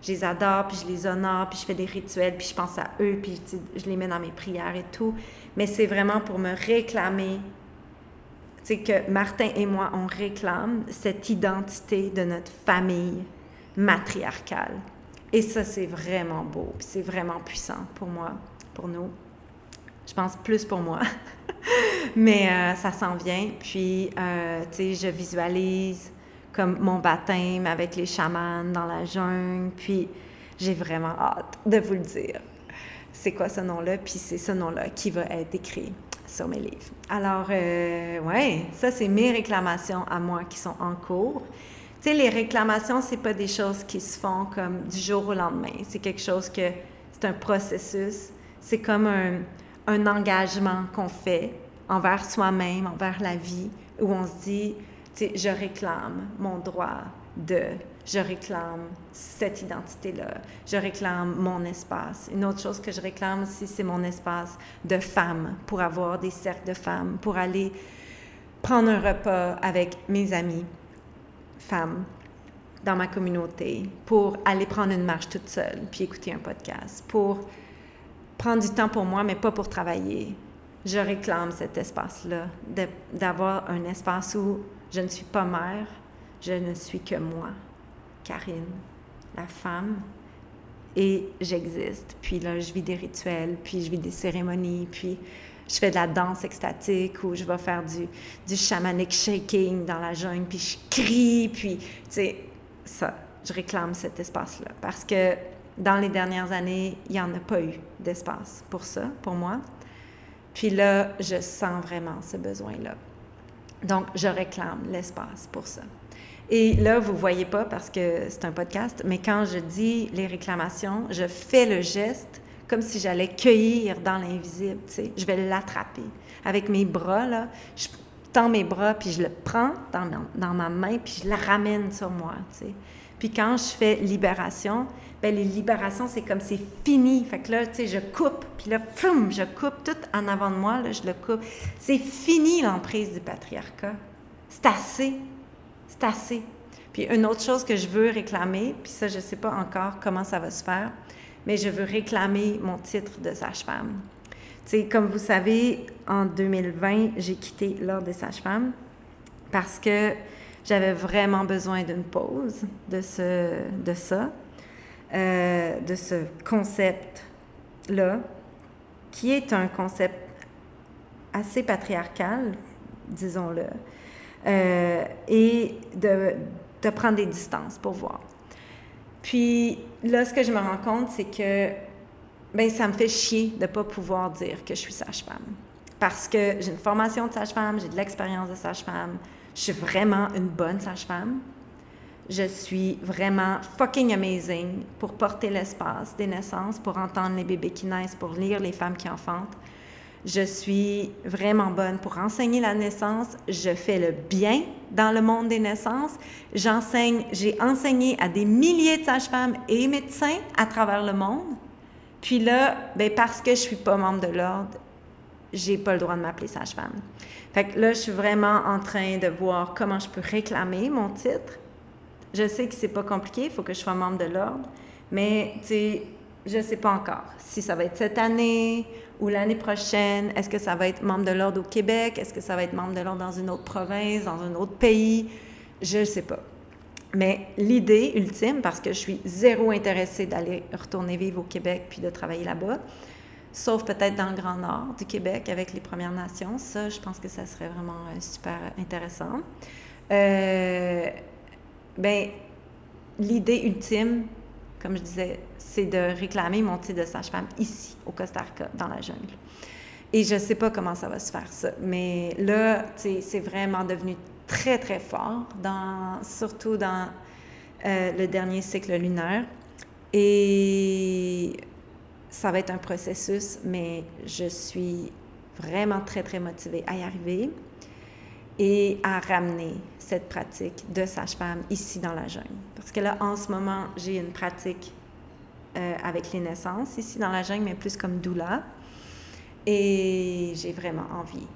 Je les adore, puis je les honore, puis je fais des rituels, puis je pense à eux, puis je les mets dans mes prières et tout. Mais c'est vraiment pour me réclamer, sais, que Martin et moi, on réclame cette identité de notre famille matriarcale. Et ça, c'est vraiment beau, puis c'est vraiment puissant pour moi, pour nous. Je pense plus pour moi. Mais euh, ça s'en vient. Puis, euh, tu sais, je visualise comme mon baptême avec les chamans dans la jungle. Puis j'ai vraiment hâte de vous le dire. C'est quoi ce nom-là? Puis c'est ce nom-là qui va être écrit sur mes livres. Alors, euh, ouais, ça, c'est mes réclamations à moi qui sont en cours. Tu sais, les réclamations, c'est pas des choses qui se font comme du jour au lendemain. C'est quelque chose que, c'est un processus. C'est comme un, un engagement qu'on fait envers soi-même, envers la vie, où on se dit, je réclame mon droit de, je réclame cette identité-là, je réclame mon espace. Une autre chose que je réclame aussi, c'est mon espace de femme, pour avoir des cercles de femmes, pour aller prendre un repas avec mes amis femmes dans ma communauté, pour aller prendre une marche toute seule, puis écouter un podcast, pour prendre du temps pour moi, mais pas pour travailler. Je réclame cet espace-là, d'avoir un espace où je ne suis pas mère, je ne suis que moi, Karine, la femme, et j'existe. Puis là, je vis des rituels, puis je vis des cérémonies, puis je fais de la danse extatique ou je vais faire du, du shamanic shaking dans la jungle, puis je crie, puis, tu sais, ça, je réclame cet espace-là. Parce que dans les dernières années, il n'y en a pas eu d'espace pour ça, pour moi. Puis là, je sens vraiment ce besoin-là. Donc, je réclame l'espace pour ça. Et là, vous ne voyez pas parce que c'est un podcast, mais quand je dis les réclamations, je fais le geste comme si j'allais cueillir dans l'invisible, tu sais. Je vais l'attraper avec mes bras, là. Je tends mes bras, puis je le prends dans ma, dans ma main, puis je le ramène sur moi, tu sais. Puis quand je fais libération, ben les libérations, c'est comme c'est fini. Fait que là, tu sais, je coupe, puis là, floum, je coupe tout en avant de moi, là, je le coupe. C'est fini l'emprise du patriarcat. C'est assez. C'est assez. Puis une autre chose que je veux réclamer, puis ça, je ne sais pas encore comment ça va se faire, mais je veux réclamer mon titre de sage-femme. sais, comme vous savez, en 2020, j'ai quitté l'Ordre des sages-femmes parce que j'avais vraiment besoin d'une pause de, ce, de ça, euh, de ce concept-là, qui est un concept assez patriarcal, disons-le, euh, et de, de prendre des distances pour voir. Puis là, ce que je me rends compte, c'est que ben, ça me fait chier de ne pas pouvoir dire que je suis sage-femme. Parce que j'ai une formation de sage-femme, j'ai de l'expérience de sage-femme, je suis vraiment une bonne sage-femme. Je suis vraiment fucking amazing pour porter l'espace des naissances, pour entendre les bébés qui naissent, pour lire les femmes qui enfantent. Je suis vraiment bonne pour enseigner la naissance. Je fais le bien dans le monde des naissances. J'enseigne, j'ai enseigné à des milliers de sages-femmes et médecins à travers le monde. Puis là, ben parce que je suis pas membre de l'ordre, j'ai pas le droit de m'appeler sage-femme. Fait que là, je suis vraiment en train de voir comment je peux réclamer mon titre. Je sais que c'est pas compliqué, il faut que je sois membre de l'ordre, mais tu sais, je sais pas encore si ça va être cette année ou l'année prochaine, est-ce que ça va être membre de l'ordre au Québec? Est-ce que ça va être membre de l'ordre dans une autre province, dans un autre pays? Je ne sais pas. Mais l'idée ultime, parce que je suis zéro intéressée d'aller retourner vivre au Québec puis de travailler là-bas, sauf peut-être dans le Grand Nord du Québec avec les Premières Nations, ça, je pense que ça serait vraiment euh, super intéressant. Euh, ben, l'idée ultime, comme je disais, c'est de réclamer mon titre de sage-femme ici, au Costa Rica, dans la jungle. Et je ne sais pas comment ça va se faire, ça. Mais là, c'est vraiment devenu très, très fort, dans, surtout dans euh, le dernier cycle lunaire. Et ça va être un processus, mais je suis vraiment très, très motivée à y arriver et à ramener cette pratique de sage-femme ici dans la jungle. Parce que là, en ce moment, j'ai une pratique euh, avec les naissances ici dans la jungle, mais plus comme doula. Et j'ai vraiment envie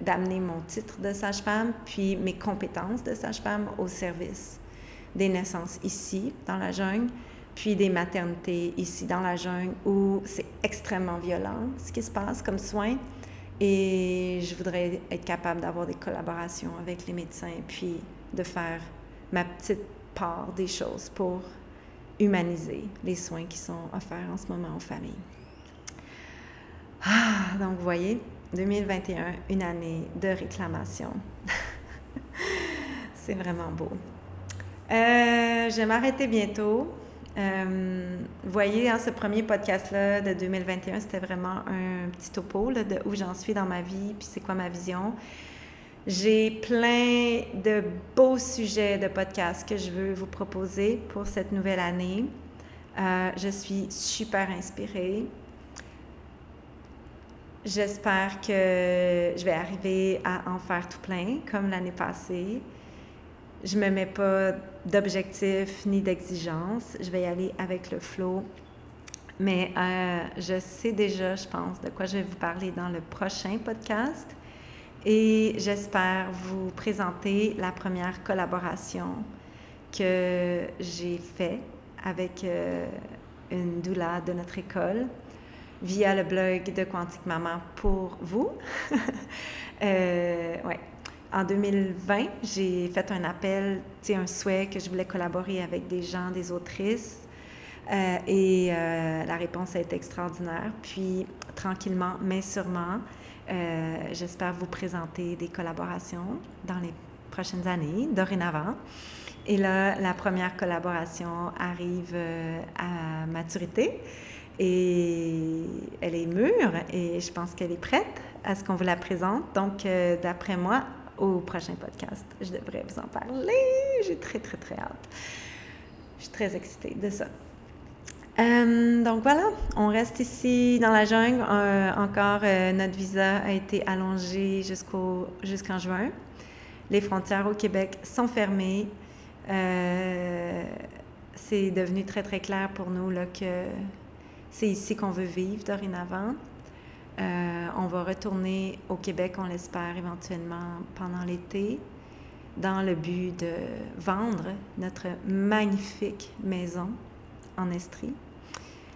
d'amener mon titre de sage-femme, puis mes compétences de sage-femme au service des naissances ici, dans la jungle, puis des maternités ici, dans la jungle, où c'est extrêmement violent ce qui se passe comme soins. Et je voudrais être capable d'avoir des collaborations avec les médecins, puis de faire ma petite part des choses pour humaniser les soins qui sont offerts en ce moment aux familles. Ah, donc, vous voyez, 2021, une année de réclamation. C'est vraiment beau. Euh, je vais m'arrêter bientôt. Euh, vous voyez, hein, ce premier podcast-là de 2021, c'était vraiment un petit topo de où j'en suis dans ma vie, puis c'est quoi ma vision. J'ai plein de beaux sujets de podcast que je veux vous proposer pour cette nouvelle année. Euh, je suis super inspirée. J'espère que je vais arriver à en faire tout plein, comme l'année passée. Je me mets pas d'objectifs ni d'exigences. Je vais y aller avec le flow. Mais euh, je sais déjà, je pense, de quoi je vais vous parler dans le prochain podcast. Et j'espère vous présenter la première collaboration que j'ai faite avec euh, une doula de notre école via le blog de Quantique Maman pour vous. euh, ouais. En 2020, j'ai fait un appel, un souhait que je voulais collaborer avec des gens, des autrices. Euh, et euh, la réponse a été extraordinaire. Puis, tranquillement, mais sûrement, euh, j'espère vous présenter des collaborations dans les prochaines années, dorénavant. Et là, la première collaboration arrive à maturité et elle est mûre et je pense qu'elle est prête à ce qu'on vous la présente. Donc, d'après moi, au prochain podcast. Je devrais vous en parler. J'ai très, très, très hâte. Je suis très excitée de ça. Euh, donc voilà, on reste ici dans la jungle. Euh, encore, euh, notre visa a été allongé jusqu'au, jusqu'en juin. Les frontières au Québec sont fermées. c'est devenu très, très clair pour nous là, que c'est ici qu'on veut vivre dorénavant. Euh, on va retourner au Québec, on l'espère, éventuellement pendant l'été, dans le but de vendre notre magnifique maison en Estrie.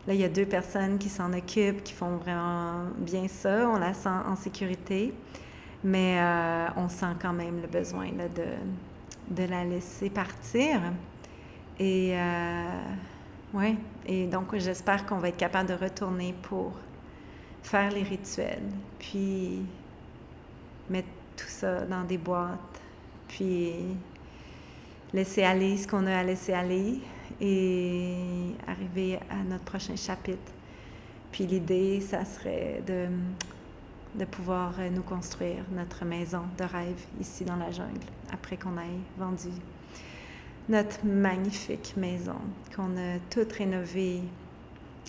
Là, il y a deux personnes qui s'en occupent, qui font vraiment bien ça. On la sent en sécurité, mais euh, on sent quand même le besoin de, de la laisser partir. Et, euh, ouais. Et donc, j'espère qu'on va être capable de retourner pour faire les rituels, puis mettre tout ça dans des boîtes, puis laisser aller ce qu'on a à laisser aller et arriver à notre prochain chapitre. Puis l'idée, ça serait de, de pouvoir nous construire notre maison de rêve ici dans la jungle, après qu'on ait vendu notre magnifique maison qu'on a toute rénovée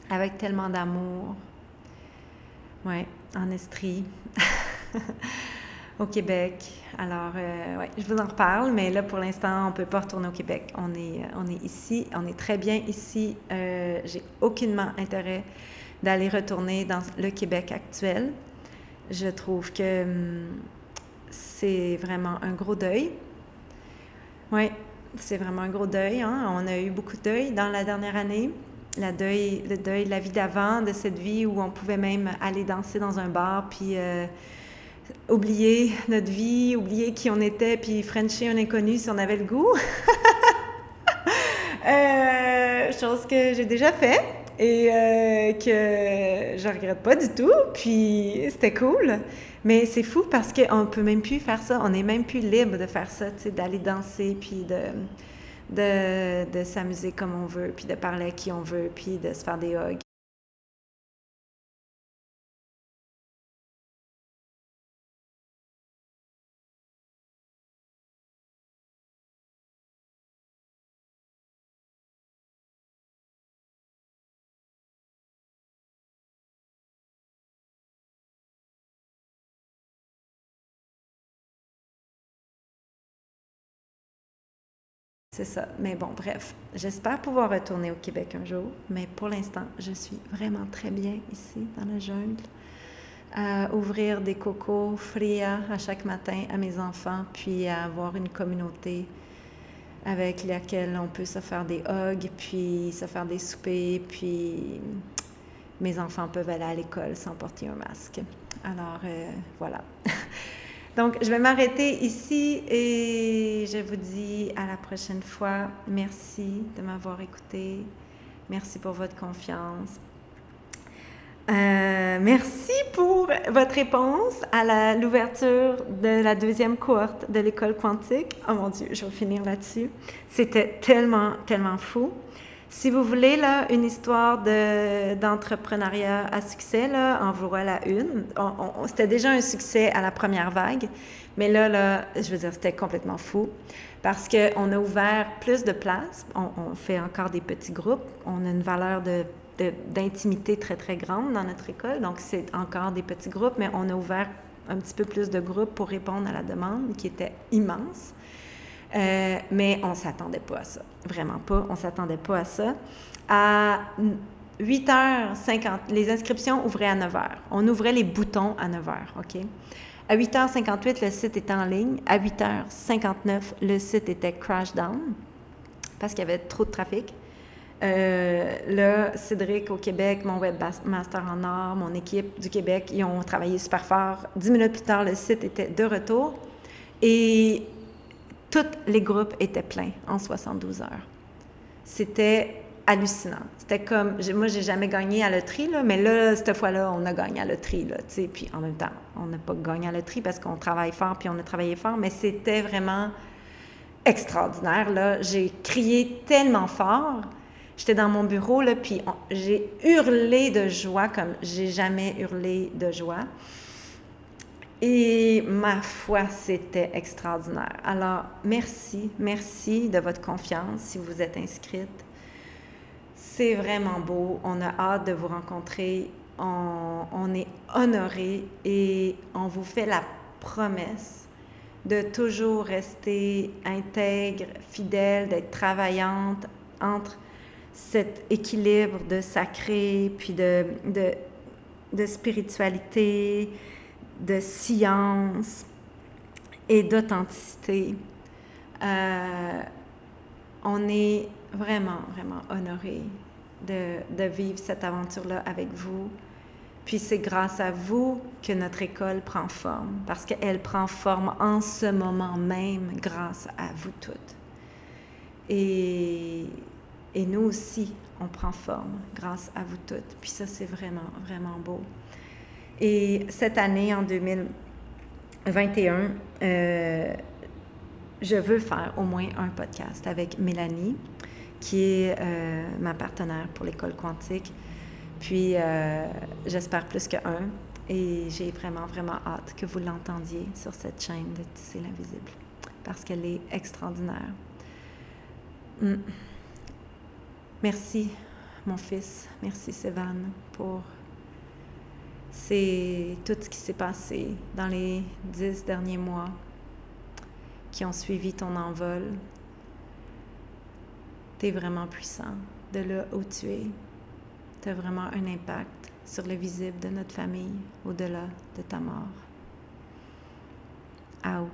avec tellement d'amour, oui, en Estrie, au Québec. Alors, euh, ouais, je vous en reparle, mais là, pour l'instant, on ne peut pas retourner au Québec. On est, on est ici, on est très bien ici. Euh, J'ai aucunement intérêt d'aller retourner dans le Québec actuel. Je trouve que hum, c'est vraiment un gros deuil. Oui, c'est vraiment un gros deuil. Hein? On a eu beaucoup de deuil dans la dernière année la deuil, le deuil de la vie d'avant, de cette vie où on pouvait même aller danser dans un bar, puis euh, oublier notre vie, oublier qui on était, puis frencher un inconnu si on avait le goût. euh, chose que j'ai déjà fait et euh, que je regrette pas du tout, puis c'était cool. Mais c'est fou parce qu'on peut même plus faire ça, on n'est même plus libre de faire ça, d'aller danser, puis de de, de s'amuser comme on veut, puis de parler à qui on veut, puis de se faire des hugs. C'est ça. Mais bon, bref, j'espère pouvoir retourner au Québec un jour. Mais pour l'instant, je suis vraiment très bien ici, dans la jungle. À ouvrir des cocos fria à chaque matin à mes enfants, puis à avoir une communauté avec laquelle on peut se faire des hugs, puis se faire des soupers, puis mes enfants peuvent aller à l'école sans porter un masque. Alors, euh, voilà. Donc, je vais m'arrêter ici et je vous dis à la prochaine fois. Merci de m'avoir écouté. Merci pour votre confiance. Euh, merci pour votre réponse à l'ouverture de la deuxième cohorte de l'école quantique. Oh mon Dieu, je vais finir là-dessus. C'était tellement, tellement fou. Si vous voulez là, une histoire d'entrepreneuriat à succès, là, en voilà une. C'était déjà un succès à la première vague, mais là, là je veux dire, c'était complètement fou parce qu'on a ouvert plus de places. On, fait encore des petits groupes. On a une valeur de d'intimité très, très grande dans notre école. Donc, c'est encore des petits groupes, mais on a ouvert un petit peu plus de groupes pour répondre à la demande qui était immense. Euh, mais on ne s'attendait pas à ça. Vraiment pas. On ne s'attendait pas à ça. À 8h50, les inscriptions ouvraient à 9h. On ouvrait les boutons à 9h, OK? À 8h58, le site était en ligne. À 8h59, le site était crash down parce qu'il y avait trop de trafic. Euh, là, Cédric au Québec, mon webmaster en art, mon équipe du Québec, ils ont travaillé super fort. Dix minutes plus tard, le site était de retour et tous les groupes étaient pleins en 72 heures. C'était hallucinant. C'était comme, moi, j'ai jamais gagné à loterie, là, mais là, cette fois-là, on a gagné à loterie, là. Puis en même temps, on n'a pas gagné à loterie parce qu'on travaille fort, puis on a travaillé fort, mais c'était vraiment extraordinaire, là. J'ai crié tellement fort. J'étais dans mon bureau, là, puis j'ai hurlé de joie comme j'ai jamais hurlé de joie. Et ma foi, c'était extraordinaire. Alors, merci, merci de votre confiance si vous êtes inscrite. C'est vraiment beau. On a hâte de vous rencontrer. On, est honoré et on vous fait la promesse de toujours rester intègre, fidèle, d'être travaillante entre cet équilibre de sacré, puis de, de, de spiritualité, de science et d'authenticité. Euh, on est vraiment, vraiment honoré de, de vivre cette aventure-là avec vous. Puis c'est grâce à vous que notre école prend forme, parce qu'elle prend forme en ce moment même grâce à vous toutes. Et, et nous aussi, on prend forme grâce à vous toutes. Puis ça, c'est vraiment, vraiment beau. Et cette année, en 2021, euh, je veux faire au moins un podcast avec Mélanie, qui est euh, ma partenaire pour l'école quantique. Puis, euh, j'espère plus qu'un. Et j'ai vraiment, vraiment hâte que vous l'entendiez sur cette chaîne de Tisser l'invisible, parce qu'elle est extraordinaire. Hmm. Merci, mon fils. Merci, Sévan, pour c'est tout ce qui s'est passé dans les dix derniers mois qui ont suivi ton envol. Tu es vraiment puissant de là où tu es. Tu as vraiment un impact sur le visible de notre famille au-delà de ta mort. Aou.